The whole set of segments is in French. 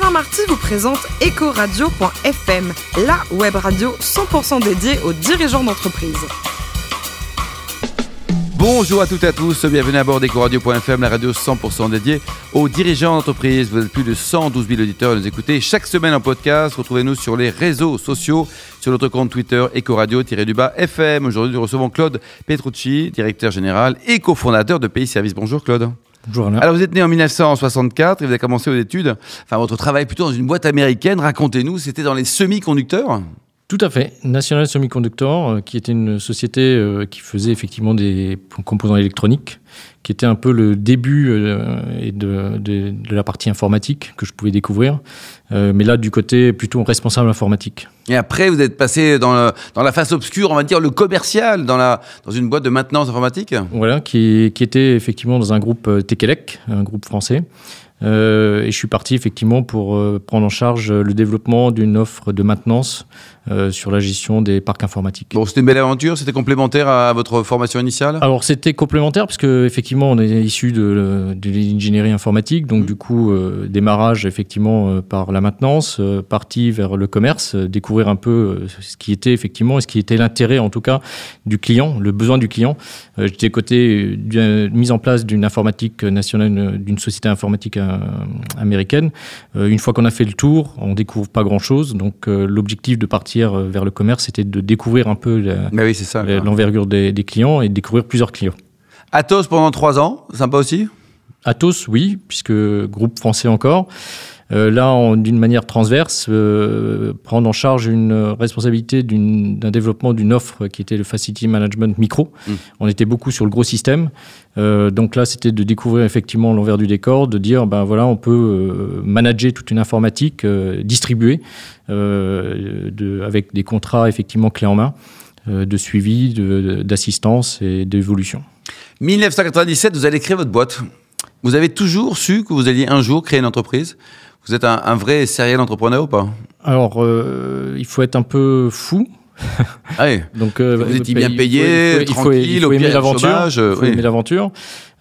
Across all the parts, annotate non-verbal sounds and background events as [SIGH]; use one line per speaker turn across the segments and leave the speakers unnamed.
Alain Marty vous présente Ecoradio.fm, la web radio 100% dédiée aux dirigeants d'entreprise.
Bonjour à toutes et à tous, bienvenue à bord d'Ecoradio.fm, la radio 100% dédiée aux dirigeants d'entreprise. Vous êtes plus de 112 000 auditeurs à nous écouter chaque semaine en podcast. Retrouvez-nous sur les réseaux sociaux, sur notre compte Twitter Ecoradio-du-bas FM. Aujourd'hui, nous recevons Claude Petrucci, directeur général et cofondateur de Pays Service. Bonjour Claude. Alors vous êtes né en 1964 et vous avez commencé vos études, enfin votre travail plutôt dans une boîte américaine. Racontez-nous, c'était dans les semi-conducteurs?
Tout à fait. National Semiconductor, euh, qui était une société euh, qui faisait effectivement des composants électroniques, qui était un peu le début euh, de, de- de la partie informatique que je pouvais découvrir. Mais là, du côté plutôt responsable informatique.
Et après, vous êtes passé dans, le- dans la face obscure, on va dire le commercial, dans, la, dans une boîte de maintenance informatique.
Voilà, qui, qui était effectivement dans un groupe Tekelec, un groupe français. Euh, et je suis parti effectivement pour euh, prendre en charge le développement d'une offre de maintenance euh, sur la gestion des parcs informatiques.
Bon, c'était une belle aventure, c'était complémentaire à votre formation initiale?
Alors c'était complémentaire parce que effectivement on est issu de, de l'ingénierie informatique, donc
Mhm.
du coup euh, démarrage effectivement euh, par la maintenance, partie vers le commerce, découvrir un peu ce qui était effectivement, ce qui était l'intérêt en tout cas du client, le besoin du client. J'étais côté mise en place d'une informatique nationale, d'une société informatique américaine. Une fois qu'on a fait le tour, on découvre pas grand chose, donc l'objectif de partir euh, vers le commerce c'était de découvrir un peu
oui,
l'envergure des, des clients et de découvrir plusieurs clients.
Athos pendant trois ans, sympa aussi?
Atos, oui, puisque groupe français encore. Euh, là, d'une manière transverse, euh, prendre en charge une responsabilité d'une- d'un développement d'une offre qui était le Facility Management Micro.
Mm.
On était beaucoup sur le gros système. Euh, donc là, c'était de découvrir effectivement l'envers du décor, de dire, ben voilà, on peut manager toute une informatique distribuée de- avec des contrats effectivement clés en main de suivi, de- d'assistance et d'évolution.
1997, vous allez créer votre boîte. Vous avez toujours su que vous alliez un jour créer une entreprise Vous êtes un, un vrai serial entrepreneur ou pas?
Alors, euh, il faut être un peu fou.
Ah oui. [LAUGHS]
Donc, euh,
Vous étiez bien payé,
il faut- il faut-
tranquille,
il faut aimer
il
l'aventure.
euh,
faut
oui.
aimer l'aventure.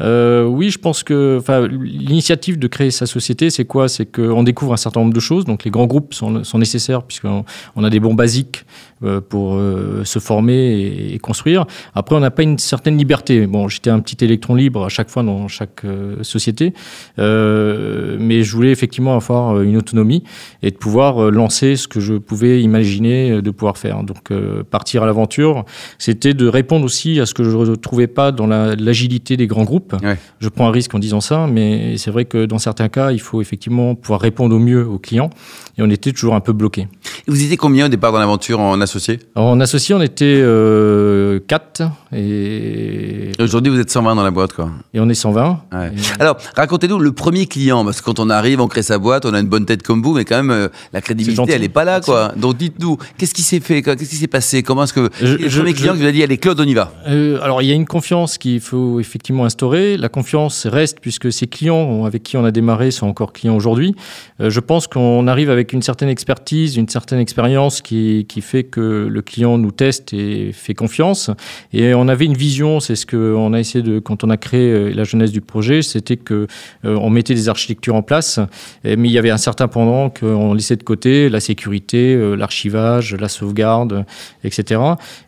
Euh, oui, je pense que l'initiative de créer sa société, c'est quoi? C'est qu'on découvre un certain nombre de choses. Donc, les grands groupes sont, nécessaires puisqu'on on a des bons basiques euh, pour euh, se former et, construire. Après, on n'a pas une certaine liberté. Bon, j'étais un petit électron libre à chaque fois dans chaque euh, société, mais je voulais effectivement avoir une autonomie et de pouvoir lancer ce que je pouvais imaginer de pouvoir faire. Donc, partir à l'aventure, c'était de répondre aussi à ce que je ne retrouvais pas dans la- l'agilité des grands groupes.
Ouais.
Je prends un risque en disant ça, mais c'est vrai que dans certains cas, il faut effectivement pouvoir répondre au mieux aux clients. Et on était toujours un peu bloqué.
Vous étiez combien au départ dans l'aventure en associé?
Alors, en associé, on était euh, 4 et,
Aujourd'hui, vous êtes 120 dans la boîte, quoi.
et on est 120.
Ouais.
Et-
Alors, racontez-nous le premier client, parce que quand on arrive, on crée sa boîte, on a une bonne tête comme vous, mais quand même, euh, la crédibilité, elle n'est pas là,
Merci.
quoi. Donc, dites-nous, qu'est-ce qui s'est fait Qu'est-ce qui s'est passé? Comment est-ce que.
Je-
le
je-
premier client
je-
qui vous a dit, allez, Claude, on y va?
Euh, alors, il y a une confiance qu'il faut effectivement instaurer. La confiance reste puisque ces clients avec qui on a démarré sont encore clients aujourd'hui. Euh, je pense qu'on arrive avec une certaine expertise, une certaine expérience qui, qui fait que le client nous teste et fait confiance. Et on avait une vision, c'est ce qu'on a essayé de, quand on a créé euh, la jeunesse du projet, c'était que euh, on mettait des architectures en place, mais il y avait un certain pendant qu'on laissait de côté la sécurité, euh, l'archivage, la sauvegarde, etc.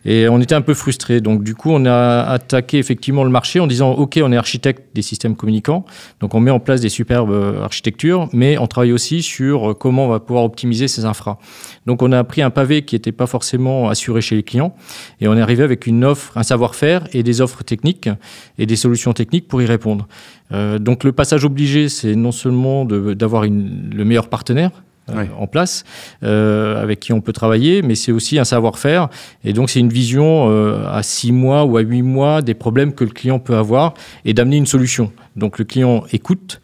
Et on était un peu frustrés. Donc, du coup, on a attaqué effectivement le marché en disant OK, on est architecte des systèmes communicants. Donc, on met en place des superbes architectures, mais on travaille aussi sur comment on va pouvoir optimiser ces infras. Donc, on a pris un pavé qui n'était pas forcément assuré chez les clients et on est arrivé avec une offre, un savoir-faire et des offres techniques et des solutions techniques pour y répondre. Euh, donc, le passage obligé, c'est non seulement d'avoir le meilleur partenaire, euh, en place, euh, avec qui on peut travailler, mais c'est aussi un savoir-faire. Et donc, c'est une vision euh, à six mois ou à huit mois des problèmes que le client peut avoir et d'amener une solution. Donc, le client écoute,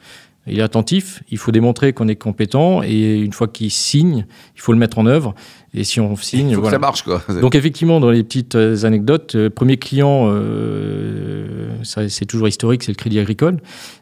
il est attentif, il faut démontrer qu'on est compétent et une fois qu'il signe, il faut le mettre en œuvre. Et si on signe,
Il faut
voilà.
que ça marche, quoi.
Donc effectivement, dans les petites euh, anecdotes, euh, premier client, euh, c'est toujours historique, c'est le Crédit Agricole.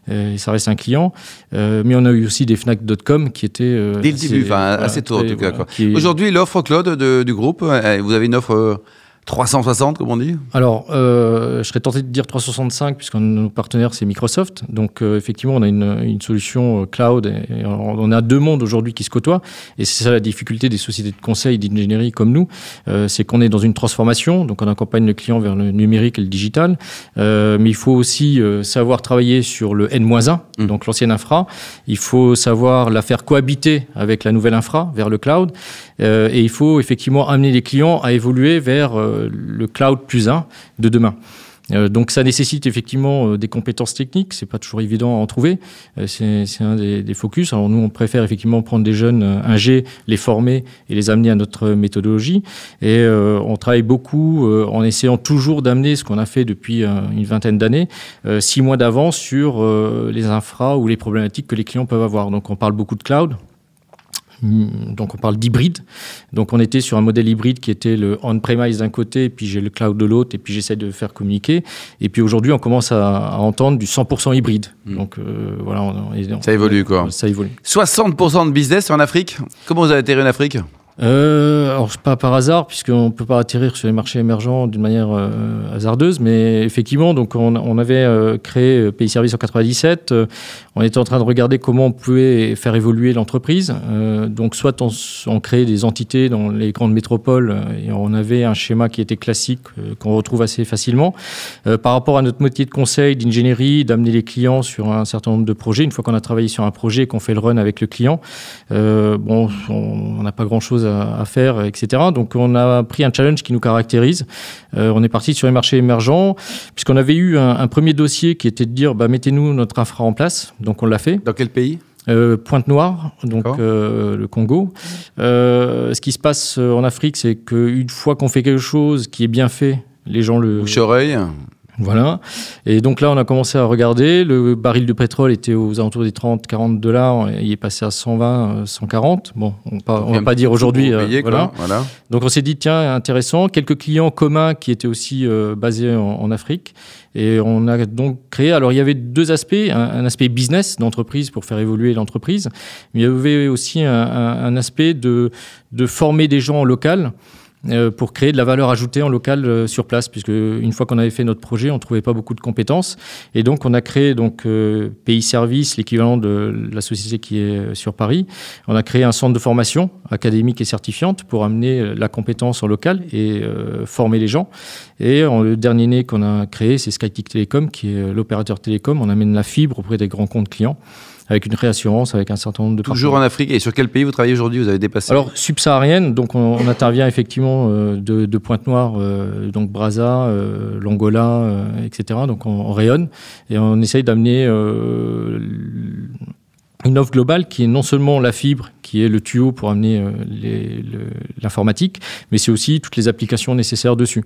Euh, ça reste un client. Euh, mais on a eu aussi des Fnac.com qui étaient...
Dès le
assez-
début, enfin,
voilà,
assez tôt en tout cas.
voilà,
Aujourd'hui, l'offre Claude de- du groupe, euh, vous avez une offre 360, comme on dit
Alors, euh, je serais tenté de dire 365, puisque nos partenaires, c'est Microsoft. Donc, euh, effectivement, on a une, une solution euh, cloud. Et, on a deux mondes aujourd'hui qui se côtoient. Et c'est ça la difficulté des sociétés de conseil, d'ingénierie comme nous. Euh, c'est qu'on est dans une transformation. Donc, on accompagne le client vers le numérique et le digital. Euh, mais il faut aussi savoir travailler sur le N-1, mmh. donc l'ancienne infra. Il faut savoir la faire cohabiter avec la nouvelle infra vers le cloud. et il faut effectivement amener les clients à évoluer vers euh, le cloud plus 1 de demain. Euh, donc ça nécessite effectivement euh, des compétences techniques, c'est pas toujours évident à en trouver, c'est un des, focus. Alors nous on préfère effectivement prendre des jeunes ingés, les former et les amener à notre méthodologie. Et on travaille beaucoup en essayant toujours d'amener ce qu'on a fait depuis une vingtaine d'années, six mois d'avance sur les infras ou les problématiques que les clients peuvent avoir. Donc on parle beaucoup de cloud, donc on parle d'hybride. Donc on était sur un modèle hybride qui était le on-premise d'un côté, et puis j'ai le cloud de l'autre, et puis j'essaie de faire communiquer. Et puis aujourd'hui, on commence à, entendre du 100% hybride. Mm. Donc euh, voilà,
ça évolue quoi.
Ça évolue.
60% de business en Afrique. Comment vous avez atterri en Afrique?
Euh, alors, pas par hasard, puisqu'on ne peut pas atterrir sur les marchés émergents d'une manière euh, hasardeuse, mais effectivement, donc on, avait euh, créé euh, Pays Service en 97. on était en train de regarder comment on pouvait faire évoluer l'entreprise. donc, soit on, on, créait des entités dans les grandes métropoles et on avait un schéma qui était classique, qu'on retrouve assez facilement. par rapport à notre métier de conseil, d'ingénierie, d'amener les clients sur un certain nombre de projets, une fois qu'on a travaillé sur un projet et qu'on fait le run avec le client, bon, on n'a pas grand-chose à, faire, etc. Donc on a pris un challenge qui nous caractérise. Euh, on est parti sur les marchés émergents, puisqu'on avait eu un, premier dossier qui était de dire bah, mettez-nous notre infra en place. Donc on l'a fait.
Dans quel pays?
Euh, Pointe-Noire, donc euh, le Congo. ce qui se passe en Afrique, c'est qu'une fois qu'on fait quelque chose qui est bien fait, les gens le.
Bouche-oreille
voilà. Et donc là, on a commencé à regarder. Le baril de pétrole était aux alentours des 30, 40 dollars. Il est passé à 120, 140. Euh, bon, on ne va pas dire aujourd'hui.
Euh, voilà.
Donc on s'est dit, tiens, intéressant. Quelques clients communs qui étaient aussi euh, basés en, Afrique. Et on a donc créé. Alors il y avait deux aspects. Un, aspect business d'entreprise pour faire évoluer l'entreprise. Mais il y avait aussi un, un aspect de, de former des gens en local. Euh, pour créer de la valeur ajoutée en local euh, sur place, puisque une fois qu'on avait fait notre projet, on trouvait pas beaucoup de compétences, et donc on a créé donc euh, Pays Service, l'équivalent de la société qui est sur Paris. On a créé un centre de formation académique et certifiante pour amener la compétence en local et former les gens. Et le dernier né qu'on a créé, c'est SkyTick Telecom, qui est l'opérateur télécom. On amène la fibre auprès des grands comptes clients avec une réassurance, avec un certain nombre de
Toujours en Afrique. Et sur quel pays vous travaillez aujourd'hui? Vous avez dépassé
Alors, subsaharienne, donc on, intervient effectivement euh, de, Pointe-Noire, euh, donc Brazza, euh, l'Angola, etc. Donc on, rayonne et on essaye d'amener une offre globale qui est non seulement la fibre, qui est le tuyau pour amener l'informatique, mais c'est aussi toutes les applications nécessaires dessus.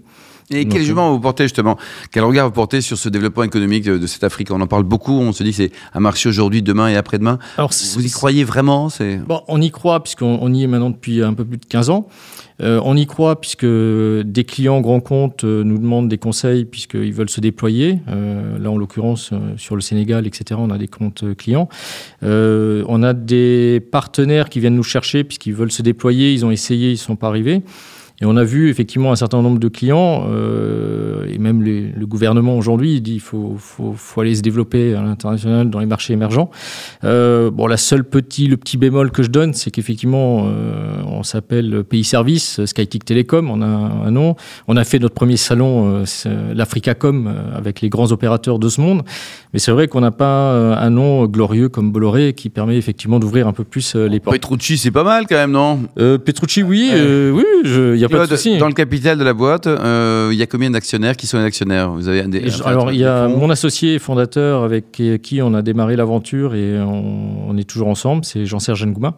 Et quel jugement vous portez justement? Quel regard vous portez sur ce développement économique de, cette Afrique? On en parle beaucoup, on se dit c'est un marché aujourd'hui, demain et après-demain. Vous y croyez vraiment?
Bon, On y croit puisqu'on y est maintenant depuis un peu plus de 15 ans. Euh, on y croit puisque des clients grands comptes euh, nous demandent des conseils puisqu'ils veulent se déployer. Euh, là, en l'occurrence, sur le Sénégal, etc., on a des comptes clients. on a des partenaires qui viennent nous chercher puisqu'ils veulent se déployer. Ils ont essayé, ils ne sont pas arrivés. Et on a vu effectivement un certain nombre de clients, euh, et même les, le gouvernement aujourd'hui dit qu'il faut, faut, faut, aller se développer à l'international dans les marchés émergents. Euh, bon, la seule petit, le petit bémol que je donne, c'est qu'effectivement, euh, on s'appelle Pays Service, SkyTick Telecom, on a un, nom. On a fait notre premier salon, euh, l'Africacom, euh, avec les grands opérateurs de ce monde. Mais c'est vrai qu'on n'a pas euh, un nom glorieux comme Bolloré qui permet effectivement d'ouvrir un peu plus les portes.
Petrucci, c'est pas mal quand même, non?
Petrucci, oui, oui, il y a
dans le capital de la boîte, euh, il y a combien d'actionnaires qui sont actionnaires
Vous avez Alors, il y a mon associé fondateur avec qui on a démarré l'aventure et on, est toujours ensemble, c'est Jean-Serge Ngouma.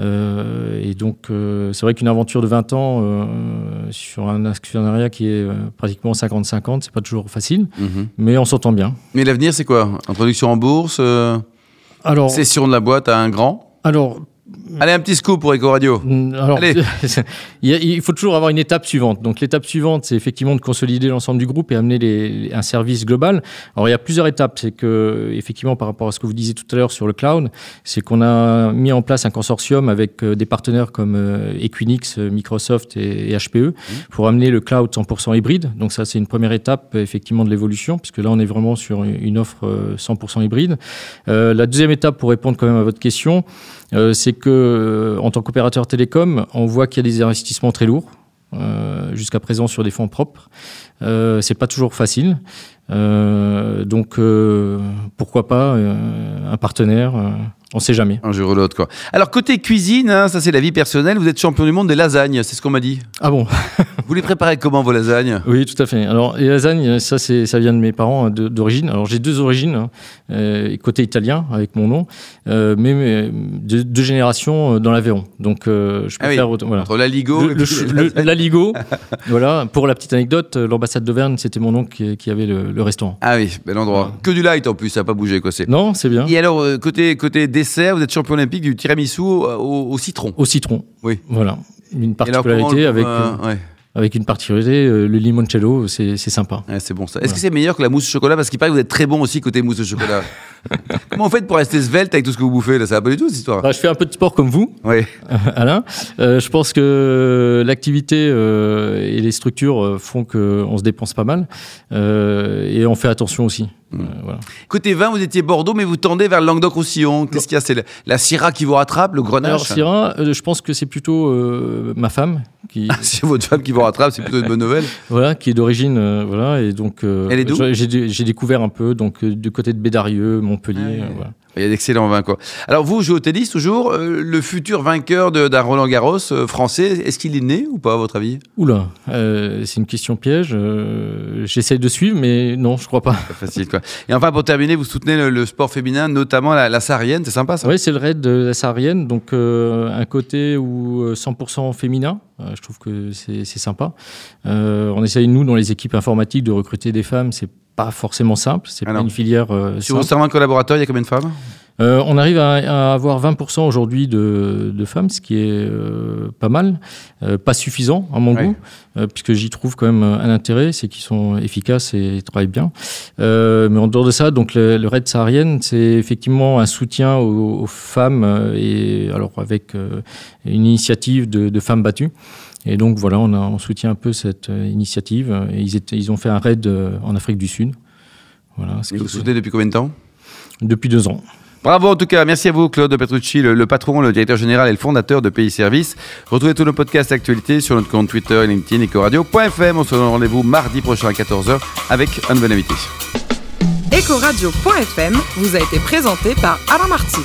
Euh, et donc, euh, c'est vrai qu'une aventure de 20 ans sur un actionnariat qui est pratiquement 50-50, c'est pas toujours facile, mhm. mais on s'entend bien.
Mais l'avenir, c'est quoi? Introduction en bourse alors, Cession de la boîte à un grand?
Alors,
Allez, un petit scoop pour Eco Radio.
Mm, alors, [LAUGHS] il faut toujours avoir une étape suivante. Donc, l'étape suivante, c'est effectivement de consolider l'ensemble du groupe et amener les, un service global. Alors, il y a plusieurs étapes. C'est que, effectivement, par rapport à ce que vous disiez tout à l'heure sur le cloud, c'est qu'on a mis en place un consortium avec euh, des partenaires comme euh, Equinix, euh, Microsoft et, HPE mmh. pour amener le cloud 100% hybride. Donc, ça, c'est une première étape, effectivement, de l'évolution, puisque là, on est vraiment sur une offre 100% hybride. la deuxième étape, pour répondre quand même à votre question, euh, c'est euh, en tant qu'opérateur télécom, on voit qu'il y a des investissements très lourds. Euh, jusqu'à présent sur des fonds propres. Euh, c'est pas toujours facile. donc pourquoi pas un partenaire on sait jamais.
Un jour ou l'autre, quoi. Alors, côté cuisine, hein, ça c'est la vie personnelle, vous êtes champion du monde des lasagnes, c'est ce qu'on m'a dit.
Ah bon [LAUGHS]
Vous les préparez comment, vos lasagnes?
Oui, tout à fait. Alors, les lasagnes, ça, ça vient de mes parents d'origine. Alors, j'ai deux origines, hein. euh, côté italien, avec mon nom, euh, mais, deux, générations euh, dans l'Aveyron. Donc, je peux
ah
faire...
Voilà. Entre l'Aligo
et L'Aligo, [LAUGHS] voilà. Pour la petite anecdote, l'ambassade d'Auvergne, c'était mon oncle qui, avait le, restaurant.
Ah oui, bel endroit. Que du light en plus, ça n'a pas bougé, quoi.
Non, c'est bien.
Et alors, côté, côté vous êtes champion olympique du tiramisu au, citron.
Au citron.
Oui.
Voilà. Une particularité avec. Euh, avec une particularité, euh, le limoncello, c'est sympa.
c'est bon ça. Est-ce que c'est meilleur que la mousse au chocolat? Parce qu'il paraît que vous êtes très bon aussi côté mousse au chocolat. [LAUGHS] Comment vous faites pour rester svelte avec tout ce que vous bouffez là? Ça va pas du tout cette histoire.
Bah, je fais un peu de sport comme vous,
oui.
Alain. Euh, je pense que l'activité et les structures font qu'on se dépense pas mal et on fait attention aussi.
Hmm. Côté vin, vous étiez Bordeaux, mais vous tendez vers le Languedoc-Roussillon. Qu'est-ce qu'il y a? C'est la, Syrah qui vous rattrape, le Grenache?
Alors, Syrah, euh, je pense que c'est plutôt euh, ma femme qui.
Ah, [LAUGHS] c'est votre femme qui vous rattrape, c'est plutôt une bonne nouvelle.
voilà, qui est d'origine. Euh, voilà, et donc.
Elle est d'où
J'ai découvert un peu, donc, du côté de Bédarieux, Montpellier. Ah, voilà.
Il y a d'excellents vins, quoi. Alors, vous jouez au tennis toujours. Euh, le futur vainqueur d'un Roland Garros euh, français, est-ce qu'il est né ou pas, à votre avis?
Oula, euh, c'est une question piège. J'essaye de suivre, mais non, je crois pas.
Pas facile, quoi. Et enfin, pour terminer, vous soutenez le, sport féminin, notamment la, la saharienne, c'est sympa, ça?
Oui, c'est le raid de la saharienne. Donc, un côté où 100% féminin. je trouve que c'est sympa. on essaye, nous, dans les équipes informatiques, de recruter des femmes. C'est pas forcément simple. C'est pas une filière. Euh,
Sur vos servants collaborateurs, il y a combien de femmes?
Euh, on arrive à, avoir 20% aujourd'hui de, femmes, ce qui est euh, pas mal, pas suffisant à mon goût, puisque j'y trouve quand même un intérêt, c'est qu'ils sont efficaces et travaillent bien. mais en dehors de ça, donc le, le Raid saharienne, c'est effectivement un soutien aux, femmes et alors avec une initiative de, de femmes battues. Et donc voilà, on, a, on soutient un peu cette euh, initiative. Et ils, étaient, ils ont fait un raid euh, en Afrique du Sud.
Voilà, et vous soutenez depuis combien de temps?
Depuis deux ans.
Bravo en tout cas, merci à vous Claude Petrucci, le, patron, le directeur général et le fondateur de Pays Service. Retrouvez tous nos podcasts actualités sur notre compte Twitter, LinkedIn, ecoradio.fm. On se donne rendez-vous mardi prochain à 14h avec un nouvel invité.
Ecoradio.fm vous a été présenté par Alain Marty.